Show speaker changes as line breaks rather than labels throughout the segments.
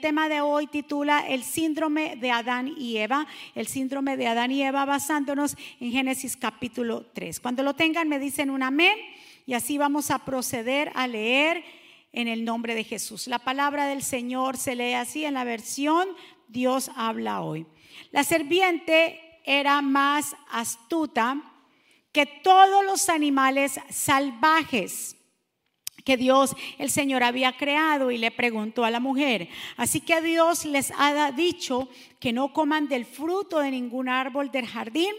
tema de hoy titula El síndrome de Adán y Eva, el síndrome de Adán y Eva basándonos en Génesis capítulo 3. Cuando lo tengan me dicen un amén y así vamos a proceder a leer en el nombre de Jesús. La palabra del Señor se lee así en la versión Dios habla hoy. La serpiente era más astuta que todos los animales salvajes que Dios el Señor había creado y le preguntó a la mujer, así que Dios les ha dicho que no coman del fruto de ningún árbol del jardín.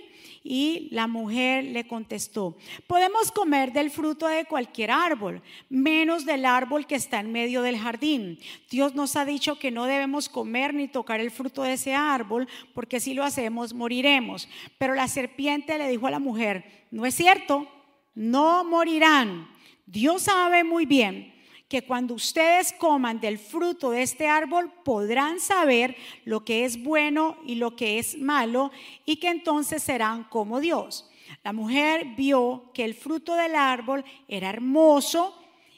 Y la mujer le contestó, podemos comer del fruto de cualquier árbol, menos del árbol que está en medio del jardín. Dios nos ha dicho que no debemos comer ni tocar el fruto de ese árbol, porque si lo hacemos moriremos. Pero la serpiente le dijo a la mujer, no es cierto, no morirán. Dios sabe muy bien que cuando ustedes coman del fruto de este árbol podrán saber lo que es bueno y lo que es malo y que entonces serán como Dios. La mujer vio que el fruto del árbol era hermoso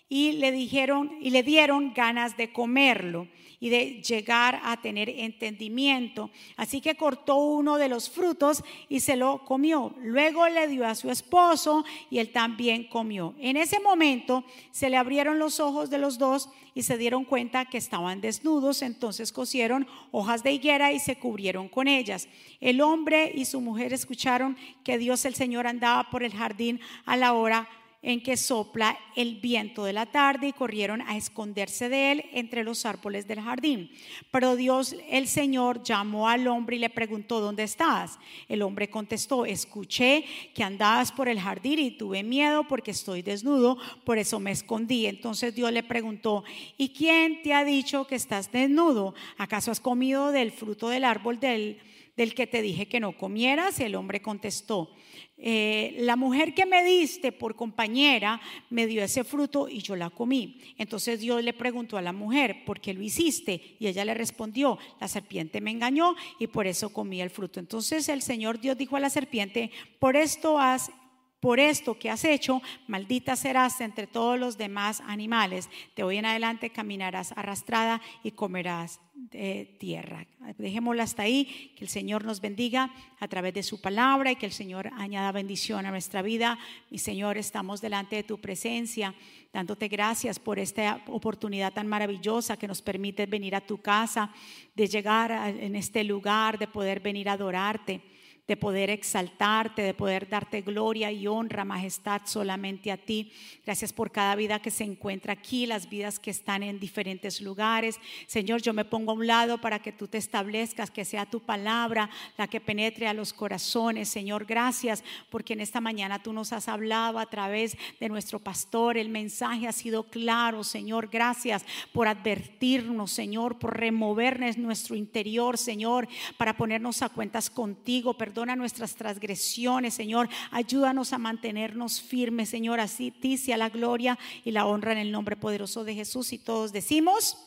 y le dijeron y le dieron ganas de comerlo y de llegar a tener entendimiento. Así que cortó uno de los frutos y se lo comió. Luego le dio a su esposo y él también comió. En ese momento se le abrieron los ojos de los dos y se dieron cuenta que estaban desnudos. Entonces cosieron hojas de higuera y se cubrieron con ellas. El hombre y su mujer escucharon que Dios el Señor andaba por el jardín a la hora en que sopla el viento de la tarde y corrieron a esconderse de él entre los árboles del jardín. Pero Dios el Señor llamó al hombre y le preguntó, ¿dónde estás? El hombre contestó, escuché que andabas por el jardín y tuve miedo porque estoy desnudo, por eso me escondí. Entonces Dios le preguntó, ¿y quién te ha dicho que estás desnudo? ¿Acaso has comido del fruto del árbol del, del que te dije que no comieras? El hombre contestó, eh, la mujer que me diste por compañera me dio ese fruto y yo la comí. Entonces Dios le preguntó a la mujer, ¿por qué lo hiciste? Y ella le respondió, la serpiente me engañó y por eso comí el fruto. Entonces el Señor Dios dijo a la serpiente, por esto has por esto que has hecho, maldita serás entre todos los demás animales. De hoy en adelante caminarás arrastrada y comerás tierra. Dejémoslo hasta ahí, que el Señor nos bendiga a través de su palabra y que el Señor añada bendición a nuestra vida. Mi Señor, estamos delante de tu presencia, dándote gracias por esta oportunidad tan maravillosa que nos permite venir a tu casa, de llegar en este lugar, de poder venir a adorarte de poder exaltarte, de poder darte gloria y honra, majestad solamente a ti. Gracias por cada vida que se encuentra aquí, las vidas que están en diferentes lugares. Señor, yo me pongo a un lado para que tú te establezcas, que sea tu palabra la que penetre a los corazones. Señor, gracias porque en esta mañana tú nos has hablado a través de nuestro pastor. El mensaje ha sido claro, Señor. Gracias por advertirnos, Señor, por removernos nuestro interior, Señor, para ponernos a cuentas contigo perdona nuestras transgresiones, Señor. Ayúdanos a mantenernos firmes, Señor. Así ti sea la gloria y la honra en el nombre poderoso de Jesús. Y todos decimos,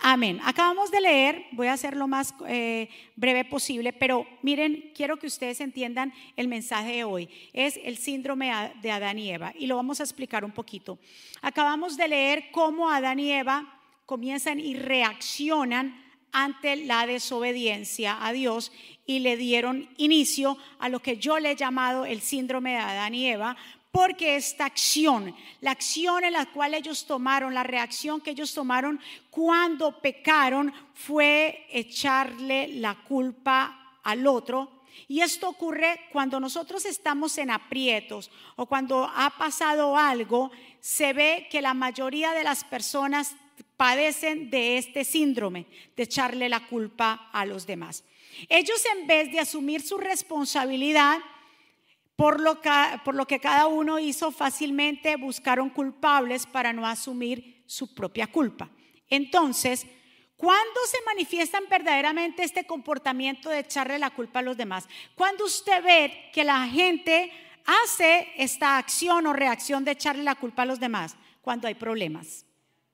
amén. Acabamos de leer, voy a hacer lo más eh, breve posible, pero miren, quiero que ustedes entiendan el mensaje de hoy. Es el síndrome de Adán y Eva y lo vamos a explicar un poquito. Acabamos de leer cómo Adán y Eva comienzan y reaccionan ante la desobediencia a Dios y le dieron inicio a lo que yo le he llamado el síndrome de Adán y Eva, porque esta acción, la acción en la cual ellos tomaron, la reacción que ellos tomaron cuando pecaron fue echarle la culpa al otro. Y esto ocurre cuando nosotros estamos en aprietos o cuando ha pasado algo, se ve que la mayoría de las personas padecen de este síndrome, de echarle la culpa a los demás. Ellos en vez de asumir su responsabilidad por lo, que, cada uno hizo fácilmente, buscaron culpables para no asumir su propia culpa. Entonces, ¿cuándo se manifiestan verdaderamente este comportamiento de echarle la culpa a los demás? Cuando usted ve que la gente hace esta acción o reacción de echarle la culpa a los demás, cuando hay problemas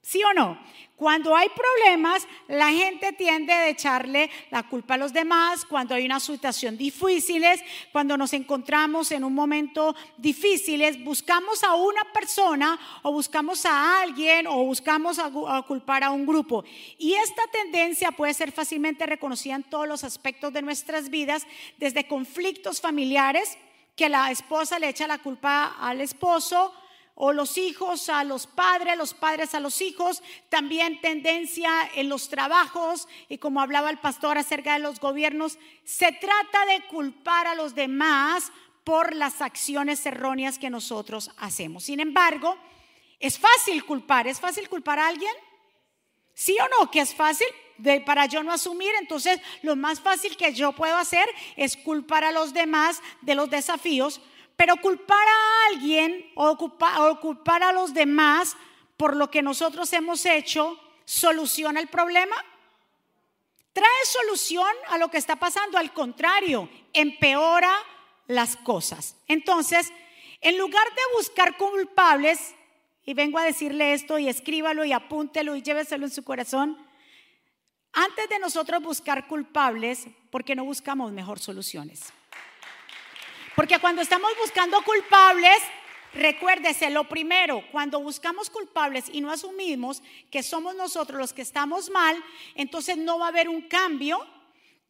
¿Sí o no? Cuando hay problemas, la gente tiende a echarle la culpa a los demás, cuando hay una situación difícil, cuando nos encontramos en un momento difícil, buscamos a una persona o buscamos a alguien o buscamos a, culpar a un grupo. Y esta tendencia puede ser fácilmente reconocida en todos los aspectos de nuestras vidas, desde conflictos familiares, que la esposa le echa la culpa al esposo, o los hijos a los padres, los padres a los hijos, también tendencia en los trabajos y como hablaba el pastor acerca de los gobiernos, se trata de culpar a los demás por las acciones erróneas que nosotros hacemos. Sin embargo, es fácil culpar, ¿es fácil culpar a alguien? ¿Sí o no? Que es fácil para yo no asumir, entonces lo más fácil que yo puedo hacer es culpar a los demás de los desafíos pero culpar a alguien o culpar, a los demás por lo que nosotros hemos hecho, ¿soluciona el problema? ¿Trae solución a lo que está pasando? Al contrario, empeora las cosas. Entonces, en lugar de buscar culpables, y vengo a decirle esto y escríbalo y apúntelo y lléveselo en su corazón, antes de nosotros buscar culpables, ¿por qué no buscamos mejor soluciones? Porque cuando estamos buscando culpables, recuérdese, lo primero, cuando buscamos culpables y no asumimos que somos nosotros los que estamos mal, entonces no va a haber un cambio,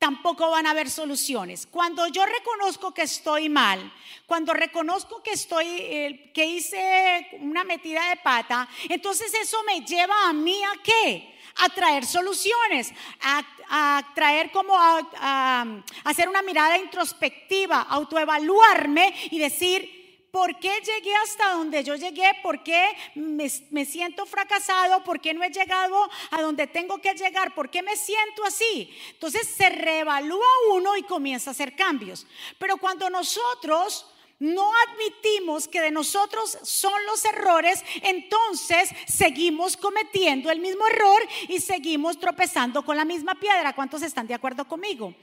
tampoco van a haber soluciones. Cuando yo reconozco que estoy mal, cuando reconozco que estoy eh, que hice una metida de pata, entonces eso me lleva a mí a qué? a traer soluciones, a, traer como a, hacer una mirada introspectiva, autoevaluarme y decir, ¿Por qué llegué hasta donde yo llegué? ¿Por qué me, siento fracasado? ¿Por qué no he llegado a donde tengo que llegar? ¿Por qué me siento así? Entonces se reevalúa uno y comienza a hacer cambios. Pero cuando nosotros no admitimos que de nosotros son los errores, entonces seguimos cometiendo el mismo error y seguimos tropezando con la misma piedra. ¿Cuántos están de acuerdo conmigo?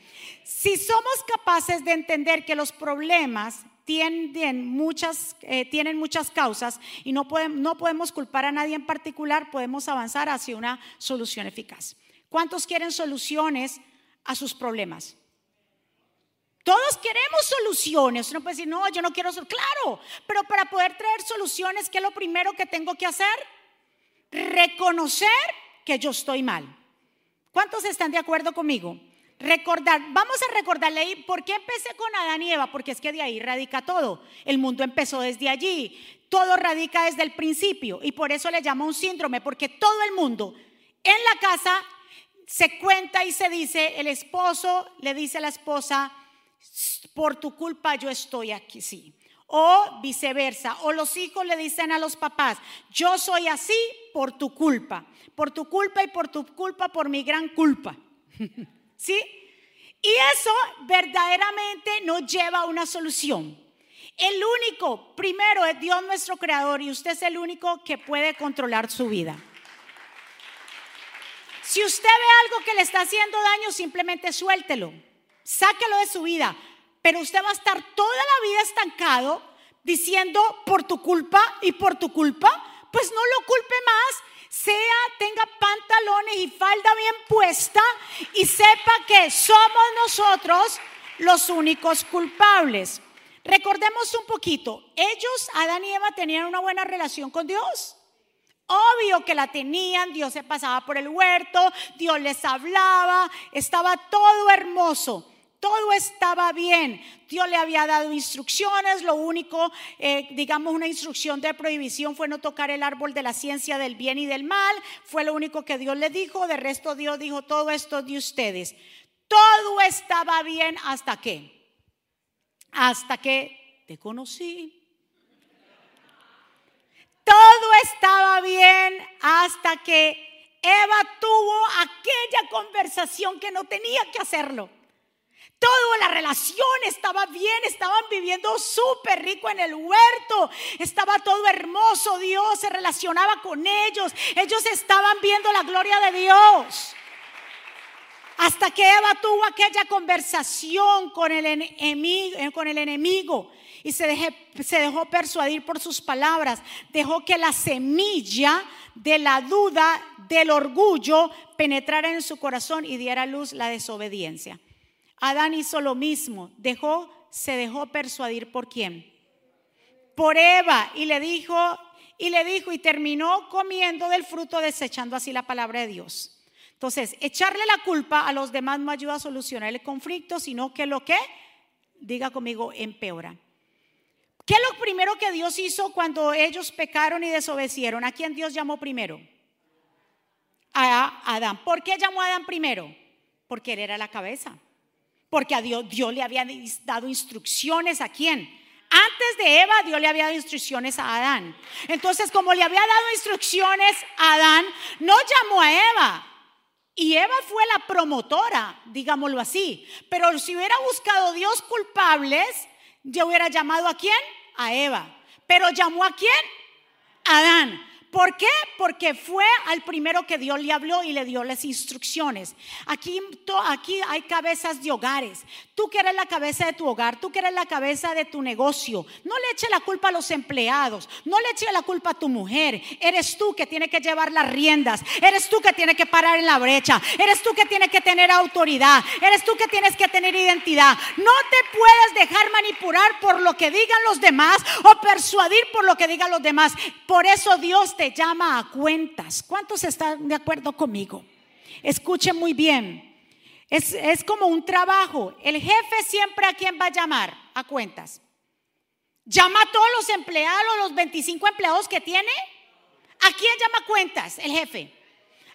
Si somos capaces de entender que los problemas tienen muchas, eh, tienen muchas causas y no podemos, no podemos culpar a nadie en particular, podemos avanzar hacia una solución eficaz. ¿Cuántos quieren soluciones a sus problemas? Todos queremos soluciones. Uno puede decir, no, yo no quiero soluciones. Claro, pero para poder traer soluciones, ¿qué es lo primero que tengo que hacer? Reconocer que yo estoy mal. ¿Cuántos están de acuerdo conmigo? Recordar, vamos a recordarle por qué empecé con Adán y Eva, porque es que de ahí radica todo. El mundo empezó desde allí, todo radica desde el principio y por eso le llamo un síndrome, porque todo el mundo en la casa se cuenta y se dice, el esposo le dice a la esposa, por tu culpa yo estoy aquí, sí. O viceversa, o los hijos le dicen a los papás, yo soy así por tu culpa, por tu culpa y por tu culpa, por mi gran culpa. ¿Sí? Y eso verdaderamente nos lleva a una solución. El único, primero es Dios nuestro creador y usted es el único que puede controlar su vida. Si usted ve algo que le está haciendo daño, simplemente suéltelo. Sáquelo de su vida. Pero usted va a estar toda la vida estancado diciendo por tu culpa y por tu culpa. Pues no lo culpe más. Sea, tenga pantalones y falda bien puesta y sepa que somos nosotros los únicos culpables. Recordemos un poquito, ellos, Adán y Eva, tenían una buena relación con Dios. Obvio que la tenían, Dios se pasaba por el huerto, Dios les hablaba, estaba todo hermoso. Todo estaba bien. Dios le había dado instrucciones. Lo único, eh, digamos, una instrucción de prohibición fue no tocar el árbol de la ciencia del bien y del mal. Fue lo único que Dios le dijo. De resto, Dios dijo todo esto de ustedes. Todo estaba bien hasta que, hasta que te conocí. Todo estaba bien hasta que Eva tuvo aquella conversación que no tenía que hacerlo. Toda la relación estaba bien, estaban viviendo súper rico en el huerto, estaba todo hermoso, Dios se relacionaba con ellos, ellos estaban viendo la gloria de Dios. Hasta que Eva tuvo aquella conversación con el enemigo, eh, con el enemigo y se, se dejó persuadir por sus palabras, dejó que la semilla de la duda, del orgullo, penetrara en su corazón y diera luz la desobediencia. Adán hizo lo mismo, dejó, se dejó persuadir por quién? Por Eva y le dijo, y le dijo, y terminó comiendo del fruto, desechando así la palabra de Dios. Entonces, echarle la culpa a los demás no ayuda a solucionar el conflicto, sino que lo que, diga conmigo, empeora. ¿Qué es lo primero que Dios hizo cuando ellos pecaron y desobedecieron? ¿A quién Dios llamó primero? A Adán. ¿Por qué llamó a Adán primero? Porque él era la cabeza. Porque a Dios, Dios le había dado instrucciones a quién? Antes de Eva, Dios le había dado instrucciones a Adán. Entonces, como le había dado instrucciones a Adán, no llamó a Eva. Y Eva fue la promotora, digámoslo así. Pero si hubiera buscado Dios culpables, yo hubiera llamado a quién? A Eva. Pero llamó a quién? Adán. ¿Por qué? Porque fue al primero que Dios le habló y le dio las instrucciones. Aquí, aquí hay cabezas de hogares. Tú que eres la cabeza de tu hogar, tú que eres la cabeza de tu negocio. No le eche la culpa a los empleados, no le eche la culpa a tu mujer. Eres tú que tiene que llevar las riendas. Eres tú que tiene que parar en la brecha. Eres tú que tiene que tener autoridad. Eres tú que tienes que tener identidad. No te puedes dejar manipular por lo que digan los demás o persuadir por lo que digan los demás. Por eso Dios te llama a cuentas. ¿Cuántos están de acuerdo conmigo? Escuchen muy bien. Es, es, como un trabajo. El jefe siempre a quién va a llamar? A cuentas. ¿Llama a todos los empleados, los 25 empleados que tiene? ¿A quién llama cuentas? El jefe.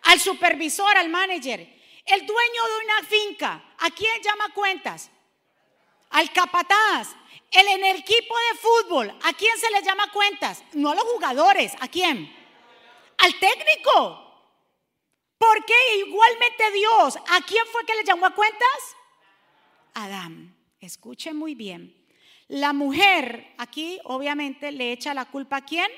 Al supervisor, al manager. El dueño de una finca. ¿A quién llama cuentas? Al capataz. El, en el equipo de fútbol, ¿a quién se le llama cuentas? No a los jugadores, ¿a quién? Al técnico. Porque igualmente Dios, ¿a quién fue que le llamó a cuentas? Adán. Escuche muy bien. La mujer aquí obviamente le echa la culpa a quién?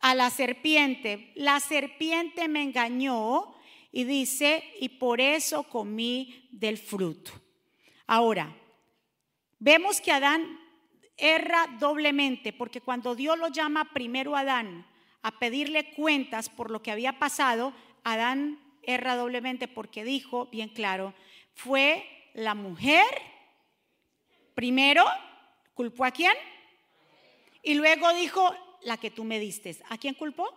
A la serpiente. La serpiente me engañó y dice, y por eso comí del fruto. Ahora, Vemos que Adán erra doblemente, porque cuando Dios lo llama primero a Adán a pedirle cuentas por lo que había pasado, Adán erra doblemente porque dijo, bien claro, fue la mujer, primero, culpó a quién, y luego dijo, la que tú me diste. ¿A quién culpó?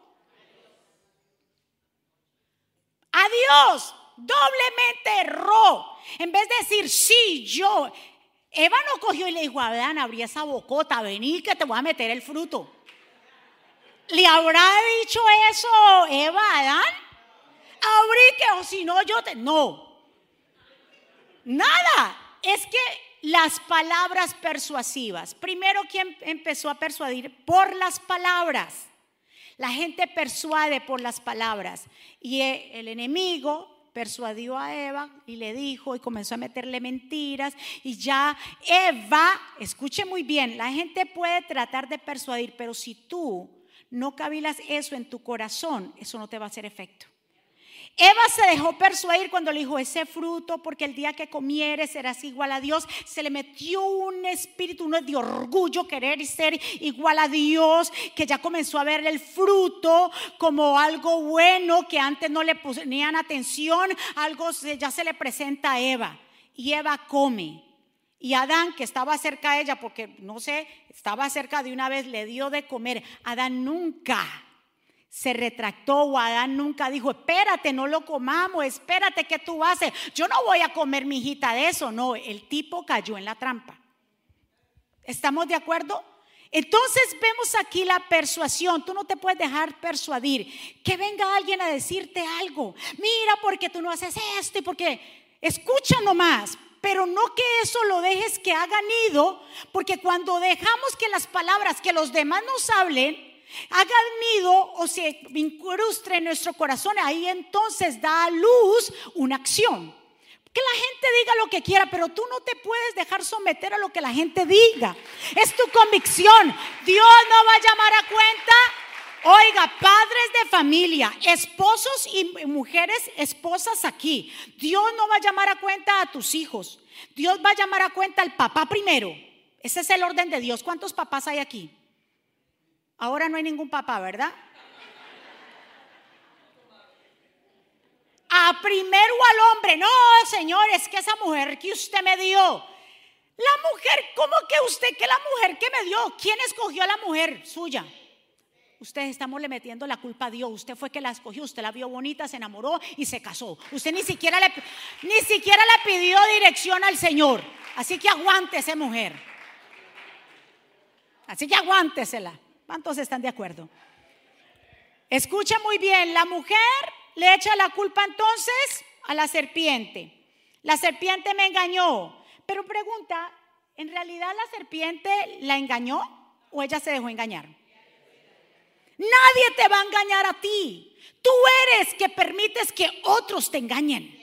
A Dios, doblemente erró. En vez de decir, sí, yo, Eva no cogió y le dijo a Adán, abrí esa bocota, vení que te voy a meter el fruto. ¿Le habrá dicho eso Eva a Adán? Abrí que o si no yo te... No. Nada. Es que las palabras persuasivas. Primero, ¿quién empezó a persuadir? Por las palabras. La gente persuade por las palabras. Y el enemigo persuadió a Eva y le dijo y comenzó a meterle mentiras y ya Eva, escuche muy bien, la gente puede tratar de persuadir, pero si tú no cavilas eso en tu corazón, eso no te va a hacer efecto. Eva se dejó persuadir cuando le dijo ese fruto, porque el día que comieres serás igual a Dios. Se le metió un espíritu uno de orgullo, querer ser igual a Dios, que ya comenzó a ver el fruto como algo bueno que antes no le ponían atención. Algo ya se le presenta a Eva. Y Eva come. Y Adán, que estaba cerca de ella, porque no sé, estaba cerca de una vez, le dio de comer. Adán nunca se retractó Adán nunca dijo, espérate, no lo comamos, espérate, ¿qué tú haces? Yo no voy a comer mi hijita de eso. No, el tipo cayó en la trampa. ¿Estamos de acuerdo? Entonces vemos aquí la persuasión. Tú no te puedes dejar persuadir. Que venga alguien a decirte algo. Mira, porque tú no haces esto y porque escucha nomás. Pero no que eso lo dejes que hagan ido, porque cuando dejamos que las palabras que los demás nos hablen, haga nido o se incrustre en nuestro corazón, ahí entonces da a luz una acción. Que la gente diga lo que quiera, pero tú no te puedes dejar someter a lo que la gente diga. Es tu convicción. Dios no va a llamar a cuenta Oiga, padres de familia, esposos y mujeres, esposas aquí. Dios no va a llamar a cuenta a tus hijos. Dios va a llamar a cuenta al papá primero. Ese es el orden de Dios. ¿Cuántos papás hay aquí? Ahora no hay ningún papá, ¿verdad? A primero al hombre. No, Señor, es que esa mujer que usted me dio. La mujer, ¿cómo que usted, que la mujer que me dio? ¿Quién escogió a la mujer suya? Ustedes estamos le metiendo la culpa a Dios. Usted fue que la escogió, usted la vio bonita, se enamoró y se casó. Usted ni siquiera le, ni siquiera le pidió dirección al Señor. Así que aguántese, mujer. Así que aguántesela. ¿Cuántos están de acuerdo? Escucha muy bien, la mujer le echa la culpa entonces a la serpiente. La serpiente me engañó. Pero pregunta, ¿en realidad la serpiente la engañó o ella se dejó engañar? Nadie te va a engañar a ti. Tú eres que permites que otros te engañen.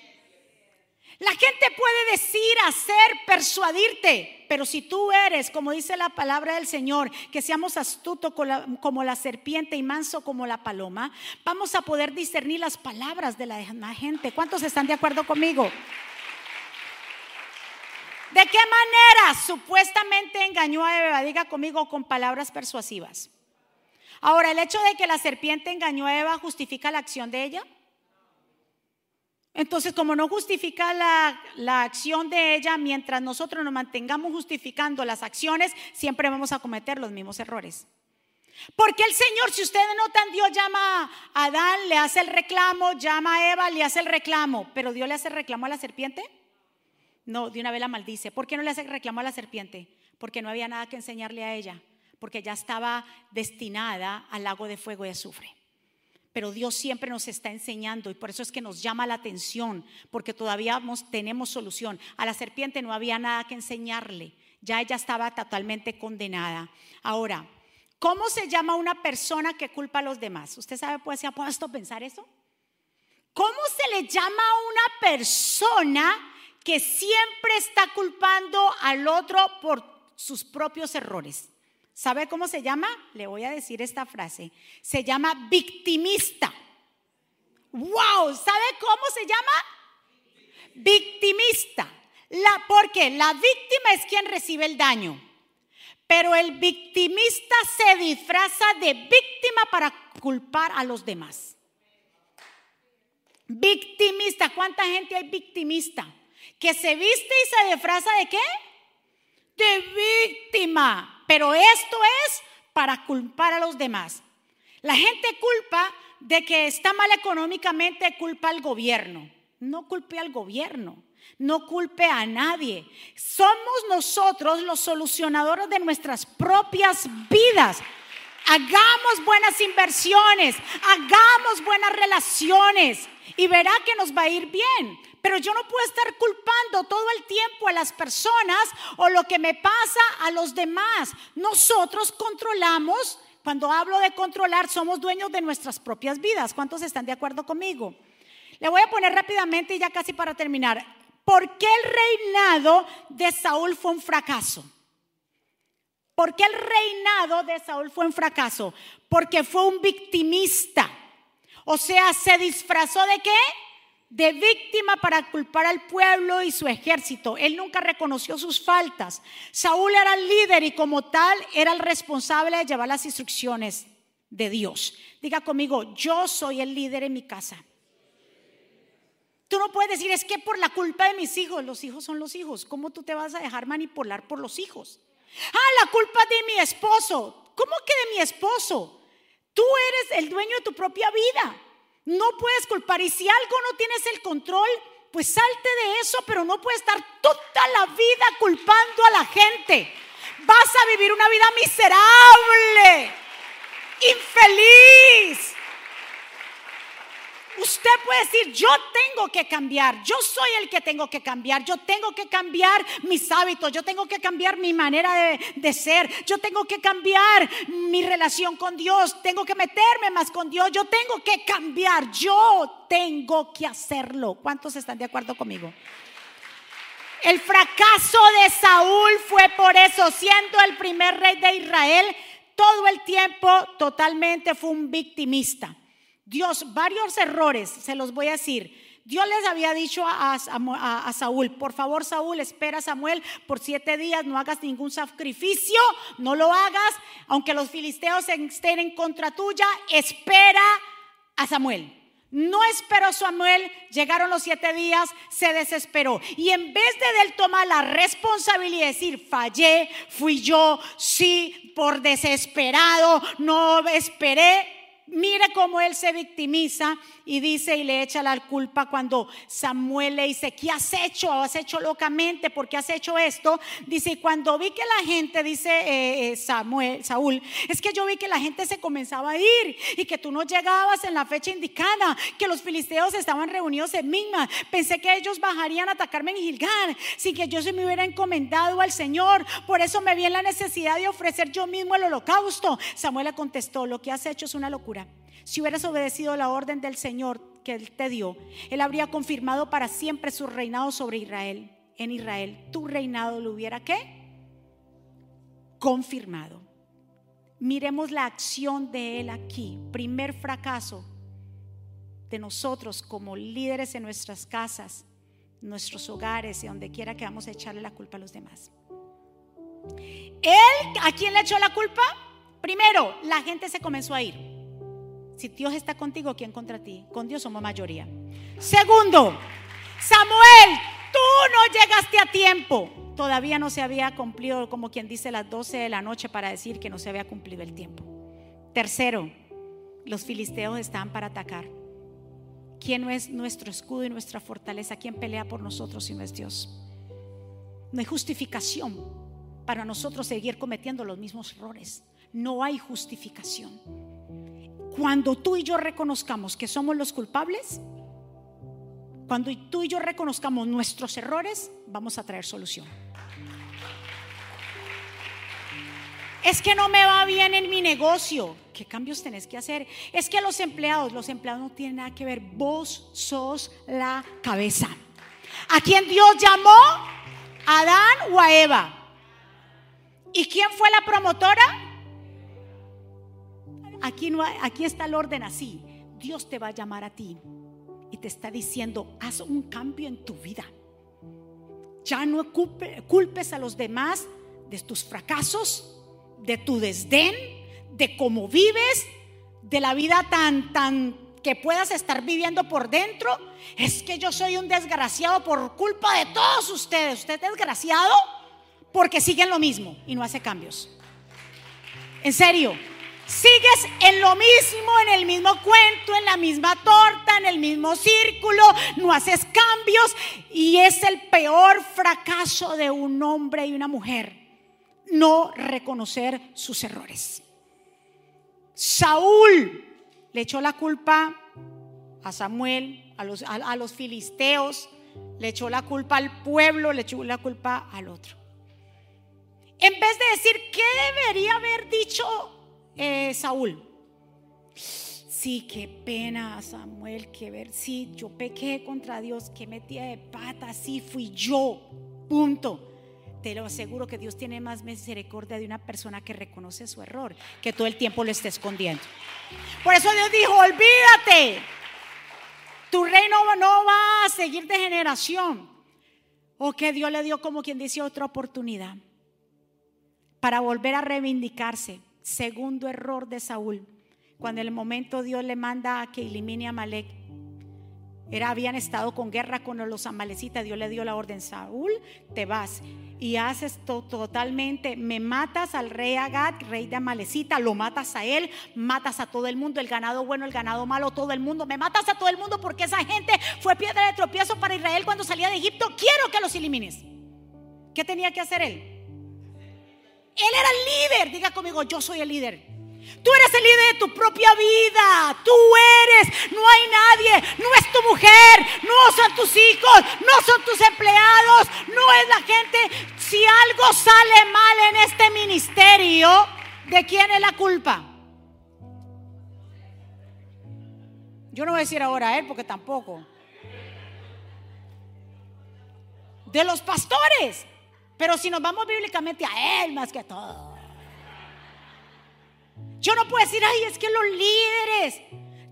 La gente puede decir, hacer, persuadirte, pero si tú eres, como dice la palabra del Señor, que seamos astutos como la serpiente y manso como la paloma, vamos a poder discernir las palabras de la gente. ¿Cuántos están de acuerdo conmigo? ¿De qué manera supuestamente engañó a Eva? Diga conmigo con palabras persuasivas. Ahora, ¿el hecho de que la serpiente engañó a Eva justifica la acción de ella? Entonces, como no justifica la, acción de ella, mientras nosotros nos mantengamos justificando las acciones, siempre vamos a cometer los mismos errores. Porque el Señor, si ustedes notan, Dios llama a Adán, le hace el reclamo, llama a Eva, le hace el reclamo, pero Dios le hace reclamo a la serpiente. No, de una vez la maldice. ¿Por qué no le hace reclamo a la serpiente? Porque no había nada que enseñarle a ella porque ya estaba destinada al lago de fuego y azufre. Pero Dios siempre nos está enseñando y por eso es que nos llama la atención, porque todavía tenemos solución. A la serpiente no había nada que enseñarle, ya ella estaba totalmente condenada. Ahora, ¿cómo se llama una persona que culpa a los demás? ¿Usted sabe, pues, se ha puesto a pensar eso? ¿Cómo se le llama a una persona que siempre está culpando al otro por sus propios errores? ¿Sabe cómo se llama? Le voy a decir esta frase. Se llama victimista. ¡Wow! ¿Sabe cómo se llama? Victimista. La, porque la víctima es quien recibe el daño. Pero el victimista se disfraza de víctima para culpar a los demás. Victimista. ¿Cuánta gente hay victimista? Que se viste y se disfraza de qué? De víctima pero esto es para culpar a los demás. La gente culpa de que está mal económicamente, culpa al gobierno. No culpe al gobierno, no culpe a nadie. Somos nosotros los solucionadores de nuestras propias vidas. Hagamos buenas inversiones, hagamos buenas relaciones y verá que nos va a ir bien. Pero yo no puedo estar culpando todo el tiempo a las personas o lo que me pasa a los demás. Nosotros controlamos, cuando hablo de controlar, somos dueños de nuestras propias vidas. ¿Cuántos están de acuerdo conmigo? Le voy a poner rápidamente y ya casi para terminar. ¿Por qué el reinado de Saúl fue un fracaso? ¿Por qué el reinado de Saúl fue un fracaso? Porque fue un victimista. O sea, se disfrazó de qué? de víctima para culpar al pueblo y su ejército. Él nunca reconoció sus faltas. Saúl era el líder y como tal era el responsable de llevar las instrucciones de Dios. Diga conmigo, yo soy el líder en mi casa. Tú no puedes decir, es que por la culpa de mis hijos, los hijos son los hijos. ¿Cómo tú te vas a dejar manipular por los hijos? Ah, la culpa de mi esposo. ¿Cómo que de mi esposo? Tú eres el dueño de tu propia vida. No puedes culpar. Y si algo no tienes el control, pues salte de eso, pero no puedes estar toda la vida culpando a la gente. Vas a vivir una vida miserable, infeliz. Usted puede decir, yo tengo que cambiar, yo soy el que tengo que cambiar, yo tengo que cambiar mis hábitos, yo tengo que cambiar mi manera de, ser, yo tengo que cambiar mi relación con Dios, tengo que meterme más con Dios, yo tengo que cambiar, yo tengo que hacerlo. ¿Cuántos están de acuerdo conmigo? El fracaso de Saúl fue por eso, siendo el primer rey de Israel, todo el tiempo totalmente fue un victimista. Dios, varios errores, se los voy a decir. Dios les había dicho a, Saúl, por favor Saúl, espera Samuel por siete días, no hagas ningún sacrificio, no lo hagas, aunque los filisteos estén en contra tuya, espera a Samuel. No esperó Samuel, llegaron los siete días, se desesperó. Y en vez de él tomar la responsabilidad y decir, fallé, fui yo, sí, por desesperado, no esperé, mire cómo él se victimiza y dice y le echa la culpa cuando Samuel le dice, ¿qué has hecho? ¿Has hecho locamente? ¿Por qué has hecho esto? Dice, cuando vi que la gente, dice eh, eh, Samuel, Saúl, es que yo vi que la gente se comenzaba a ir y que tú no llegabas en la fecha indicada, que los filisteos estaban reunidos en Migma. Pensé que ellos bajarían a atacarme en Gilgal, sin que yo se me hubiera encomendado al Señor. Por eso me vi en la necesidad de ofrecer yo mismo el holocausto. Samuel le contestó, lo que has hecho es una locura si hubieras obedecido la orden del Señor que Él te dio, Él habría confirmado para siempre su reinado sobre Israel. En Israel, tu reinado lo hubiera qué? Confirmado. Miremos la acción de Él aquí. Primer fracaso de nosotros como líderes en nuestras casas, nuestros hogares y donde quiera que vamos a echarle la culpa a los demás. Él, ¿a quién le echó la culpa? Primero, la gente se comenzó a ir. Si Dios está contigo, ¿quién contra ti? Con Dios somos mayoría. Segundo, Samuel, tú no llegaste a tiempo. Todavía no se había cumplido, como quien dice, las 12 de la noche para decir que no se había cumplido el tiempo. Tercero, los filisteos estaban para atacar. ¿Quién es nuestro escudo y nuestra fortaleza? ¿Quién pelea por nosotros si no es Dios? No hay justificación para nosotros seguir cometiendo los mismos errores. No hay justificación. Cuando tú y yo reconozcamos que somos los culpables, cuando tú y yo reconozcamos nuestros errores, vamos a traer solución. Es que no me va bien en mi negocio. ¿Qué cambios tenés que hacer? Es que los empleados, los empleados no tienen nada que ver. Vos sos la cabeza. ¿A quién Dios llamó? ¿A Adán o a Eva? ¿Y quién fue la promotora? Aquí, no aquí está el orden así. Dios te va a llamar a ti y te está diciendo, haz un cambio en tu vida. Ya no culpes a los demás de tus fracasos, de tu desdén, de cómo vives, de la vida tan, tan que puedas estar viviendo por dentro. Es que yo soy un desgraciado por culpa de todos ustedes. Usted es desgraciado porque siguen lo mismo y no hace cambios. En serio, Sigues en lo mismo, en el mismo cuento, en la misma torta, en el mismo círculo, no haces cambios y es el peor fracaso de un hombre y una mujer, no reconocer sus errores. Saúl le echó la culpa a Samuel, a los, filisteos, le echó la culpa al pueblo, le echó la culpa al otro. En vez de decir, ¿qué debería haber dicho eh, Saúl. Sí, qué pena, Samuel, que ver, sí, yo pequé contra Dios, que metía de pata, sí, fui yo, punto. Te lo aseguro que Dios tiene más misericordia de una persona que reconoce su error, que todo el tiempo lo esté escondiendo. Por eso Dios dijo, olvídate, tu reino no va a seguir de generación. O que Dios le dio como quien dice otra oportunidad para volver a reivindicarse. Segundo error de Saúl. Cuando en el momento Dios le manda a que elimine a Amalek. Era, habían estado con guerra con los amalecitas. Dios le dio la orden: Saúl, te vas y haces totalmente. Me matas al rey Agad, rey de Amalecita, lo matas a él, matas a todo el mundo, el ganado bueno, el ganado malo, todo el mundo. Me matas a todo el mundo porque esa gente fue piedra de tropiezo para Israel cuando salía de Egipto. Quiero que los elimines. ¿Qué tenía que hacer él? Él era el líder. Diga conmigo, yo soy el líder. Tú eres el líder de tu propia vida. Tú eres. No hay nadie. No es tu mujer. No son tus hijos. No son tus empleados. No es la gente. Si algo sale mal en este ministerio, ¿de quién es la culpa? Yo no voy a decir ahora a él porque tampoco. De los pastores. Pero si nos vamos bíblicamente a Él más que todo. Yo no puedo decir, ay, es que los líderes.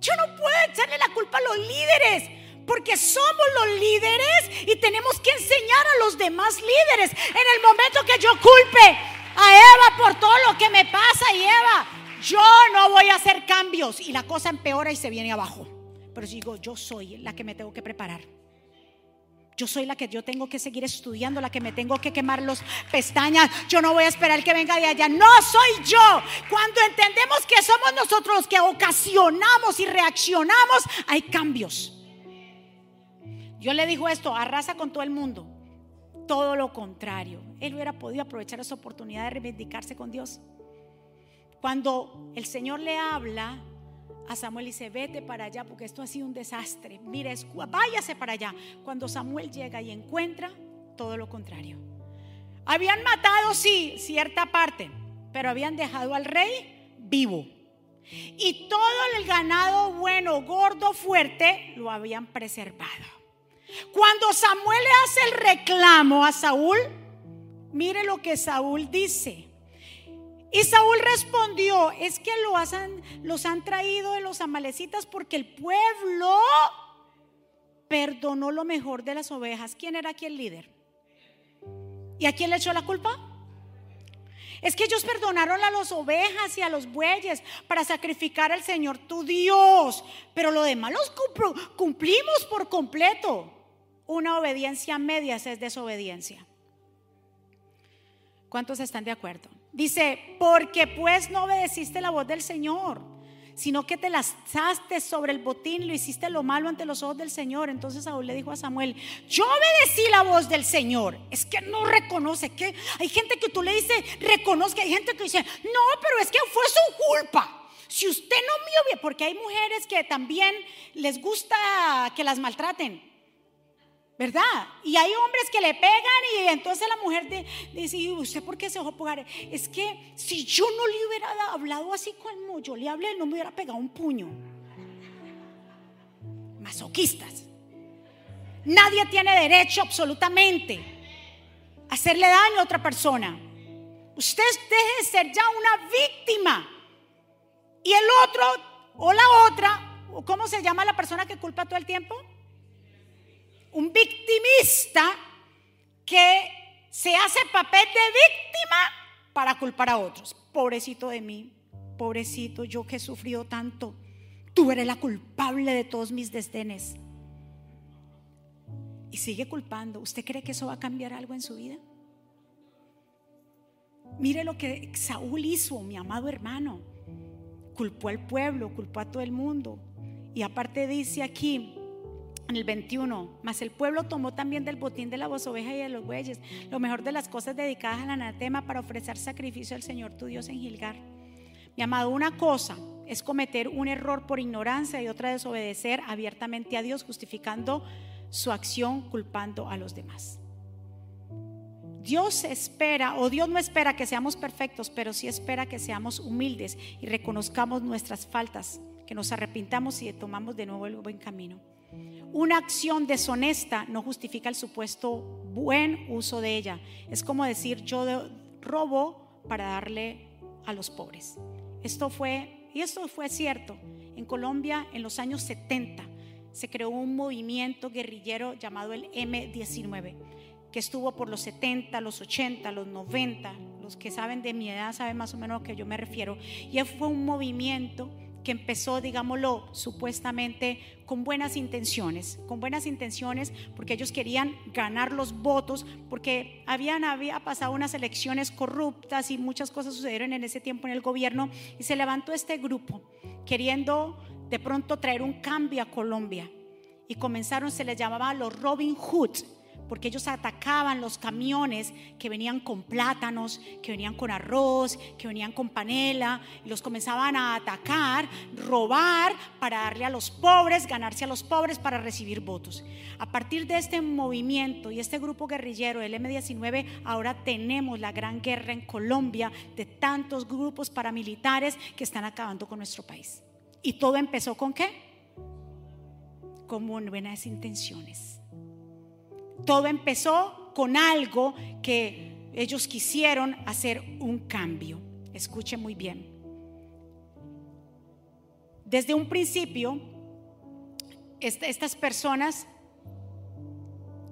Yo no puedo echarle la culpa a los líderes. Porque somos los líderes y tenemos que enseñar a los demás líderes. En el momento que yo culpe a Eva por todo lo que me pasa y Eva, yo no voy a hacer cambios y la cosa empeora y se viene abajo. Pero digo, yo soy la que me tengo que preparar. Yo soy la que yo tengo que seguir estudiando, la que me tengo que quemar los pestañas. Yo no voy a esperar que venga de allá. No soy yo. Cuando entendemos que somos nosotros los que ocasionamos y reaccionamos, hay cambios. Yo le digo esto, arrasa con todo el mundo. Todo lo contrario. Él hubiera podido aprovechar esa oportunidad de reivindicarse con Dios. Cuando el Señor le habla a Samuel y dice, vete para allá porque esto ha sido un desastre. Mire, váyase para allá. Cuando Samuel llega y encuentra todo lo contrario. Habían matado, sí, cierta parte, pero habían dejado al rey vivo. Y todo el ganado bueno, gordo, fuerte, lo habían preservado. Cuando Samuel le hace el reclamo a Saúl, mire lo que Saúl dice. Y Saúl respondió, es que los han traído de los amalecitas porque el pueblo perdonó lo mejor de las ovejas. ¿Quién era aquí el líder? ¿Y a quién le echó la culpa? Es que ellos perdonaron a las ovejas y a los bueyes para sacrificar al Señor tu Dios. Pero lo demás los cumplimos por completo. Una obediencia media es desobediencia. ¿Cuántos están de acuerdo? Dice, porque pues no obedeciste la voz del Señor, sino que te lanzaste sobre el botín, lo hiciste lo malo ante los ojos del Señor. Entonces Saúl le dijo a Samuel, yo obedecí la voz del Señor. Es que no reconoce, que hay gente que tú le dices, reconozca, hay gente que dice, no, pero es que fue su culpa. Si usted no me obedece, porque hay mujeres que también les gusta que las maltraten. ¿Verdad? Y hay hombres que le pegan y entonces la mujer dice, ¿usted por qué se dejó pegar? Es que si yo no le hubiera hablado así como yo le hablé, no me hubiera pegado un puño. Masoquistas. Nadie tiene derecho absolutamente a hacerle daño a otra persona. Usted deje de ser ya una víctima. Y el otro o la otra, ¿cómo se llama la persona que culpa todo el tiempo? Un victimista que se hace papel de víctima para culpar a otros. Pobrecito de mí, pobrecito, yo que he sufrido tanto, tú eres la culpable de todos mis desdenes. Y sigue culpando. ¿Usted cree que eso va a cambiar algo en su vida? Mire lo que Saúl hizo, mi amado hermano. Culpó al pueblo, culpó a todo el mundo. Y aparte dice aquí, en el 21, mas el pueblo tomó también del botín de la voz oveja y de los bueyes, lo mejor de las cosas dedicadas al anatema para ofrecer sacrificio al Señor tu Dios en Gilgar. Mi amado, una cosa es cometer un error por ignorancia y otra desobedecer abiertamente a Dios, justificando su acción, culpando a los demás. Dios espera, o Dios no espera que seamos perfectos, pero sí espera que seamos humildes y reconozcamos nuestras faltas, que nos arrepintamos y tomamos de nuevo el buen camino. Una acción deshonesta no justifica el supuesto buen uso de ella. Es como decir yo robo para darle a los pobres. Esto fue, y esto fue cierto, en Colombia en los años 70 se creó un movimiento guerrillero llamado el M19, que estuvo por los 70, los 80, los 90. Los que saben de mi edad saben más o menos a que yo me refiero. Y fue un movimiento que empezó, digámoslo, supuestamente con buenas intenciones, con buenas intenciones porque ellos querían ganar los votos, porque habían había pasado unas elecciones corruptas y muchas cosas sucedieron en ese tiempo en el gobierno y se levantó este grupo queriendo de pronto traer un cambio a Colombia. Y comenzaron, se les llamaba los Robin Hood porque ellos atacaban los camiones que venían con plátanos, que venían con arroz, que venían con panela, y los comenzaban a atacar, robar para darle a los pobres, ganarse a los pobres para recibir votos. A partir de este movimiento y este grupo guerrillero, el M19, ahora tenemos la gran guerra en Colombia de tantos grupos paramilitares que están acabando con nuestro país. ¿Y todo empezó con qué? Con buenas intenciones todo empezó con algo que ellos quisieron hacer un cambio. Escuche muy bien. desde un principio, estas personas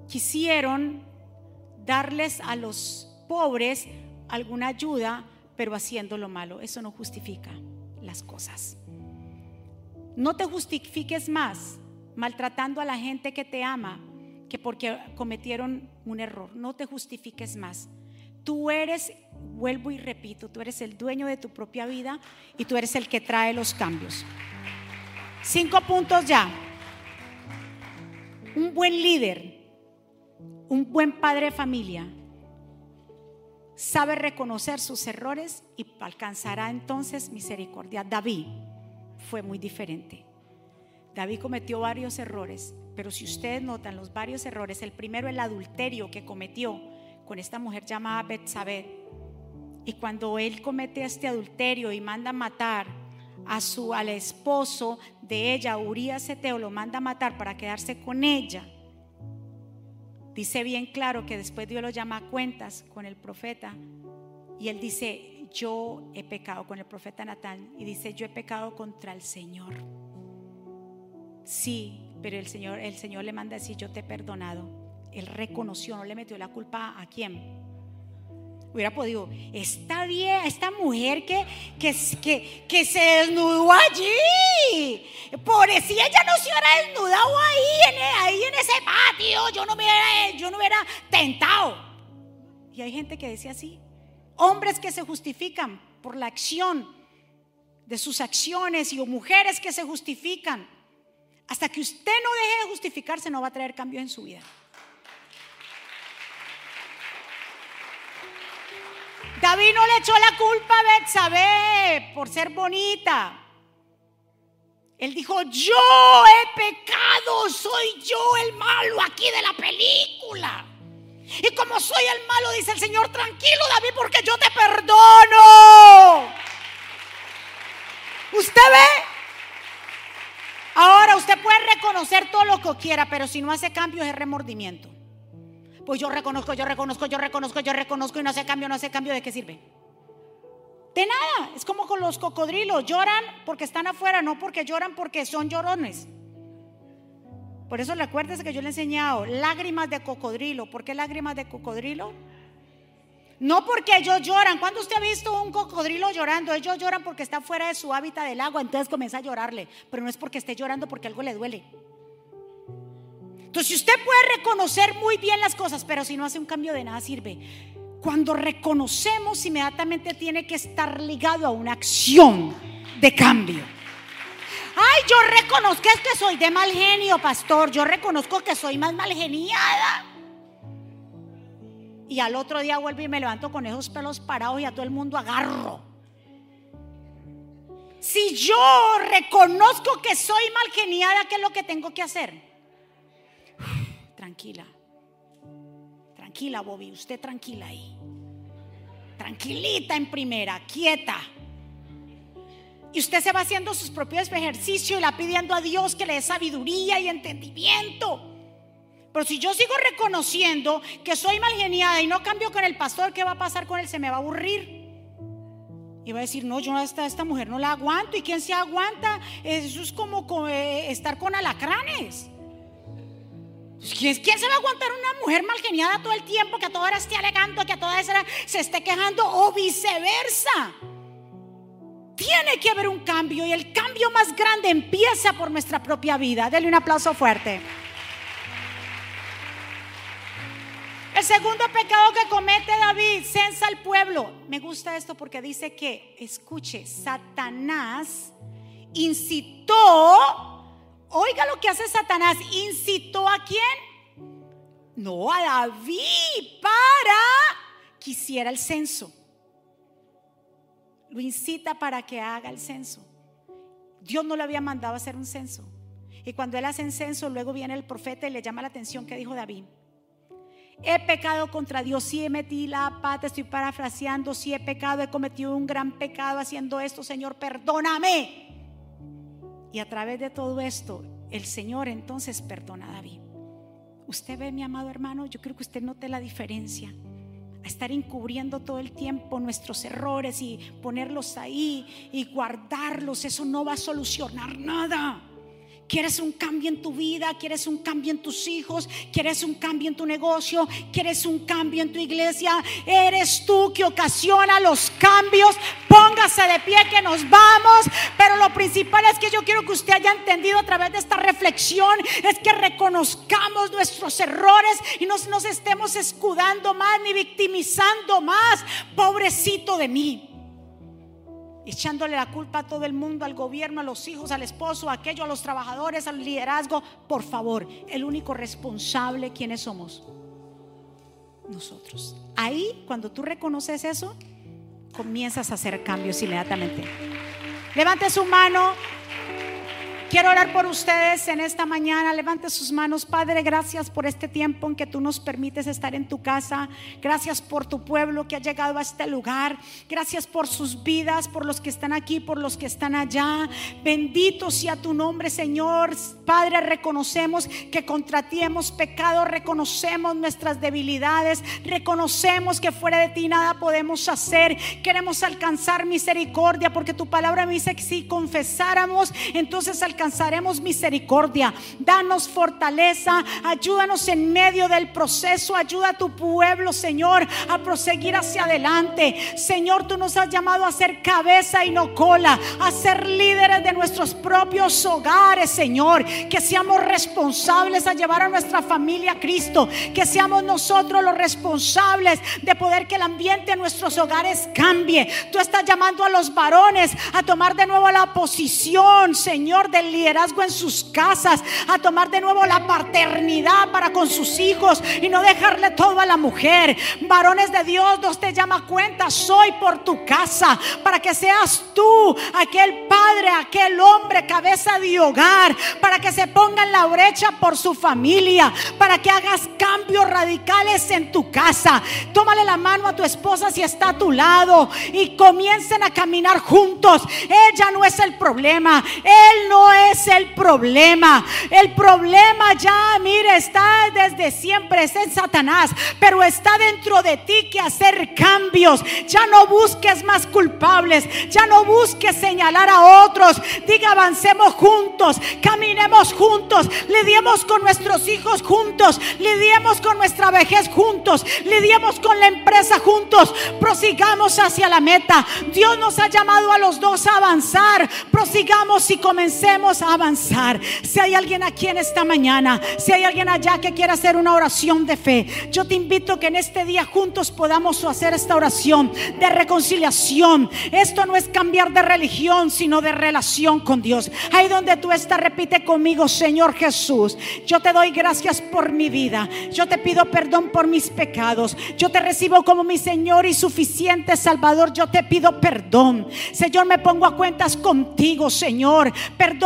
quisieron darles a los pobres alguna ayuda, pero haciendo lo malo. Eso no justifica las cosas. No te justifiques más maltratando a la gente que te ama que porque cometieron un error. No te justifiques más. Tú eres, vuelvo y repito, tú eres el dueño de tu propia vida y tú eres el que trae los cambios. Cinco puntos ya. Un buen líder, un buen padre de familia, sabe reconocer sus errores y alcanzará entonces misericordia. David fue muy diferente. David cometió varios errores, pero si ustedes notan los varios errores, el primero el adulterio que cometió con esta mujer llamada Betsabé. Y cuando él comete este adulterio y manda matar a su al esposo de ella, Urias Eteo, lo manda matar para quedarse con ella. Dice bien claro que después Dios lo llama a cuentas con el profeta y él dice, yo he pecado con el profeta Natán y dice, yo he pecado contra el Señor. Sí, pero el Señor, el Señor le manda a decir, yo te he perdonado. Él reconoció, no le metió la culpa a quién. Hubiera podido, esta vieja, esta mujer que, que, que, se desnudó allí. Por si ella no se hubiera desnudado ahí en, ahí en ese patio, yo no, me hubiera, yo no hubiera tentado. Y hay gente que decía así. Hombres que se justifican por la acción de sus acciones y mujeres que se justifican hasta que usted no deje de justificarse, no va a traer cambio en su vida. David no le echó la culpa a Betsabé por ser bonita. Él dijo, yo he pecado, soy yo el malo aquí de la película. Y como soy el malo, dice el Señor, tranquilo David, porque yo te perdono. ¿Usted ve? Ahora usted puede reconocer todo lo que quiera, pero si no hace cambios es remordimiento. Pues yo reconozco, yo reconozco, yo reconozco, yo reconozco y no hace cambio, no hace cambio, ¿de qué sirve? De nada, es como con los cocodrilos, lloran porque están afuera, no porque lloran porque son llorones. Por eso recuérdese que yo le he enseñado lágrimas de cocodrilo. ¿Por qué lágrimas de cocodrilo? No porque ellos lloran. ¿Cuándo usted ha visto un cocodrilo llorando? Ellos lloran porque está fuera de su hábitat del agua, entonces comienza a llorarle. Pero no es porque esté llorando porque algo le duele. Entonces, si usted puede reconocer muy bien las cosas, pero si no hace un cambio de nada sirve. Cuando reconocemos, inmediatamente tiene que estar ligado a una acción de cambio. Ay, yo reconozco que soy de mal genio, pastor. Yo reconozco que soy más mal geniada y al otro día vuelvo y me levanto con esos pelos parados y a todo el mundo agarro. Si yo reconozco que soy mal geniada, ¿qué es lo que tengo que hacer? tranquila, tranquila, Bobby, usted tranquila ahí. Tranquilita en primera, quieta. Y usted se va haciendo sus propios ejercicios y la pidiendo a Dios que le dé sabiduría y entendimiento. Pero si yo sigo reconociendo que soy mal geniada y no cambio con el pastor, ¿qué va a pasar con él? Se me va a aburrir. Y va a decir, no, yo a esta, esta mujer no la aguanto. ¿Y quién se aguanta? Eso es como eh, estar con alacranes. Pues, ¿Quién, ¿Quién, se va a aguantar una mujer mal geniada todo el tiempo que a toda hora esté alegando, que a toda hora se esté quejando o viceversa? Tiene que haber un cambio y el cambio más grande empieza por nuestra propia vida. Denle un aplauso fuerte. El segundo pecado que comete David, censa al pueblo. Me gusta esto porque dice que, escuche, Satanás incitó, oiga lo que hace Satanás, incitó a quién? No, a David para que hiciera el censo. Lo incita para que haga el censo. Dios no le había mandado hacer un censo. Y cuando él hace un censo, luego viene el profeta y le llama la atención que dijo David he pecado contra Dios, si he metido la pata, estoy parafraseando, si he pecado, he cometido un gran pecado haciendo esto, Señor, perdóname. Y a través de todo esto, el Señor entonces perdona a David. Usted ve, mi amado hermano, yo creo que usted note la diferencia. a estar encubriendo todo el tiempo nuestros errores y ponerlos ahí y guardarlos. Eso no va a solucionar nada. ¿Quieres un cambio en tu vida? ¿Quieres un cambio en tus hijos? ¿Quieres un cambio en tu negocio? ¿Quieres un cambio en tu iglesia? Eres tú que ocasiona los cambios. Póngase de pie que nos vamos. Pero lo principal es que yo quiero que usted haya entendido a través de esta reflexión es que reconozcamos nuestros errores y no nos estemos escudando más ni victimizando más. Pobrecito de mí echándole la culpa a todo el mundo, al gobierno, a los hijos, al esposo, a aquello, a los trabajadores, al liderazgo. Por favor, el único responsable, ¿quiénes somos? Nosotros. Ahí, cuando tú reconoces eso, comienzas a hacer cambios inmediatamente. Levante su mano. Quiero orar por ustedes en esta mañana. Levante sus manos. Padre, gracias por este tiempo en que tú nos permites estar en tu casa. Gracias por tu pueblo que ha llegado a este lugar. Gracias por sus vidas, por los que están aquí, por los que están allá. Bendito sea tu nombre, Señor. Padre, reconocemos que contra ti hemos pecado. Reconocemos nuestras debilidades. Reconocemos que fuera de ti nada podemos hacer. Queremos alcanzar misericordia porque tu palabra me dice que si confesáramos, entonces alcanzamos alcanzaremos misericordia. Danos fortaleza, ayúdanos en medio del proceso, ayuda a tu pueblo, Señor, a proseguir hacia adelante. Señor, tú nos has llamado a ser cabeza y no cola, a ser líderes de nuestros propios hogares, Señor, que seamos responsables a llevar a nuestra familia a Cristo, que seamos nosotros los responsables de poder que el ambiente en nuestros hogares cambie. Tú estás llamando a los varones a tomar de nuevo la posición, Señor, del liderazgo en sus casas, a tomar de nuevo la paternidad para con sus hijos y no dejarle todo a la mujer. Varones de Dios, Dios te llama cuenta, soy por tu casa, para que seas tú aquel padre, aquel hombre, cabeza de hogar, para que se ponga en la brecha por su familia, para que hagas cambios radicales en tu casa. Tómale la mano a tu esposa si está a tu lado y comiencen a caminar juntos. Ella no es el problema, él no es el problema. El problema ya, mire, está desde siempre, es en Satanás, pero está dentro de ti que hacer cambios. Ya no busques más culpables, ya no busques señalar a otros. Diga, avancemos juntos, caminemos juntos, lidiemos con nuestros hijos juntos, lidiemos con nuestra vejez juntos, lidiemos con la empresa juntos, prosigamos hacia la meta. Dios nos ha llamado a los dos a avanzar, prosigamos y comencemos a avanzar. Si hay alguien aquí en esta mañana, si hay alguien allá que quiera hacer una oración de fe, yo te invito que en este día juntos podamos hacer esta oración de reconciliación. Esto no es cambiar de religión, sino de relación con Dios. Ahí donde tú estás, repite conmigo, Señor Jesús, yo te doy gracias por mi vida. Yo te pido perdón por mis pecados. Yo te recibo como mi Señor y suficiente Salvador. Yo te pido perdón. Señor, me pongo a cuentas contigo, Señor.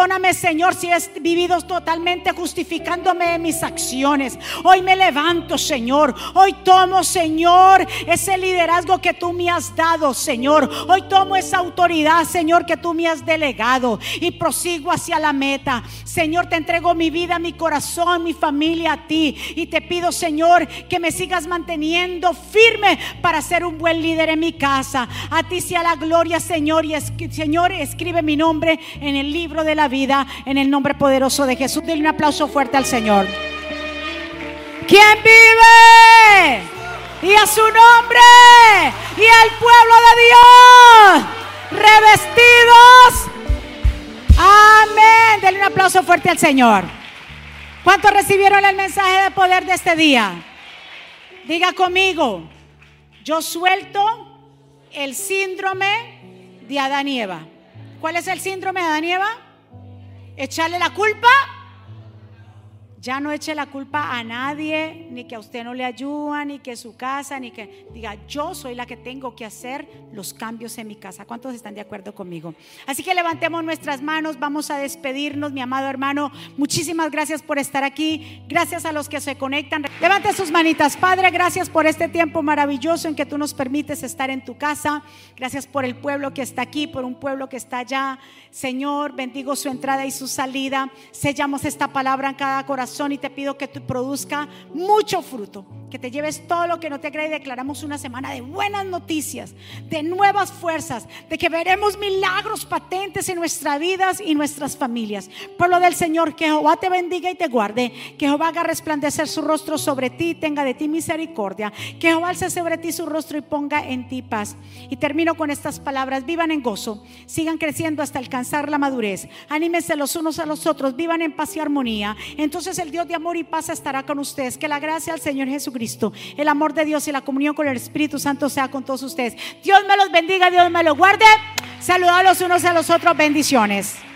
Perdona Señor, si he vivido totalmente justificándome de mis acciones. Hoy me levanto, Señor. Hoy tomo, Señor, ese liderazgo que tú me has dado, Señor. Hoy tomo esa autoridad, Señor, que tú me has delegado y prosigo hacia la meta. Señor, te entrego mi vida, mi corazón, mi familia a ti. Y te pido, Señor, que me sigas manteniendo firme para ser un buen líder en mi casa. A ti sea la gloria, Señor. Y Señor, escribe mi nombre en el libro de la vida en el nombre poderoso de Jesús. Denle un aplauso fuerte al Señor. ¿Quién vive? Y a su nombre y al pueblo de Dios revestidos. Amén. Denle un aplauso fuerte al Señor. ¿Cuántos recibieron el mensaje de poder de este día? Diga conmigo, yo suelto el síndrome de Adán y Eva. ¿Cuál es el síndrome de Adán y Eva? Echarle la culpa ya no eche la culpa a nadie, ni que a usted no le ayuda, ni que su casa, ni que diga, yo soy la que tengo que hacer los cambios en mi casa. ¿Cuántos están de acuerdo conmigo? Así que levantemos nuestras manos, vamos a despedirnos, mi amado hermano. Muchísimas gracias por estar aquí. Gracias a los que se conectan. Levante sus manitas. Padre, gracias por este tiempo maravilloso en que tú nos permites estar en tu casa. Gracias por el pueblo que está aquí, por un pueblo que está allá. Señor, bendigo su entrada y su salida. Sellamos esta palabra en cada corazón y te pido que tú produzca mucho fruto, que te lleves todo lo que no te cree y declaramos una semana de buenas noticias, de nuevas fuerzas, de que veremos milagros patentes en nuestras vidas y nuestras familias. Pueblo del Señor, que Jehová te bendiga y te guarde, que Jehová haga resplandecer su rostro sobre ti tenga de ti misericordia, que Jehová alce sobre ti su rostro y ponga en ti paz. Y termino con estas palabras, vivan en gozo, sigan creciendo hasta alcanzar la madurez, anímense los unos a los otros, vivan en paz y armonía. Entonces el Dios de amor y paz estará con ustedes. Que la gracia del Señor Jesucristo, el amor de Dios y la comunión con el Espíritu Santo sea con todos ustedes. Dios me los bendiga, Dios me los guarde. Saludos los unos a los otros, bendiciones.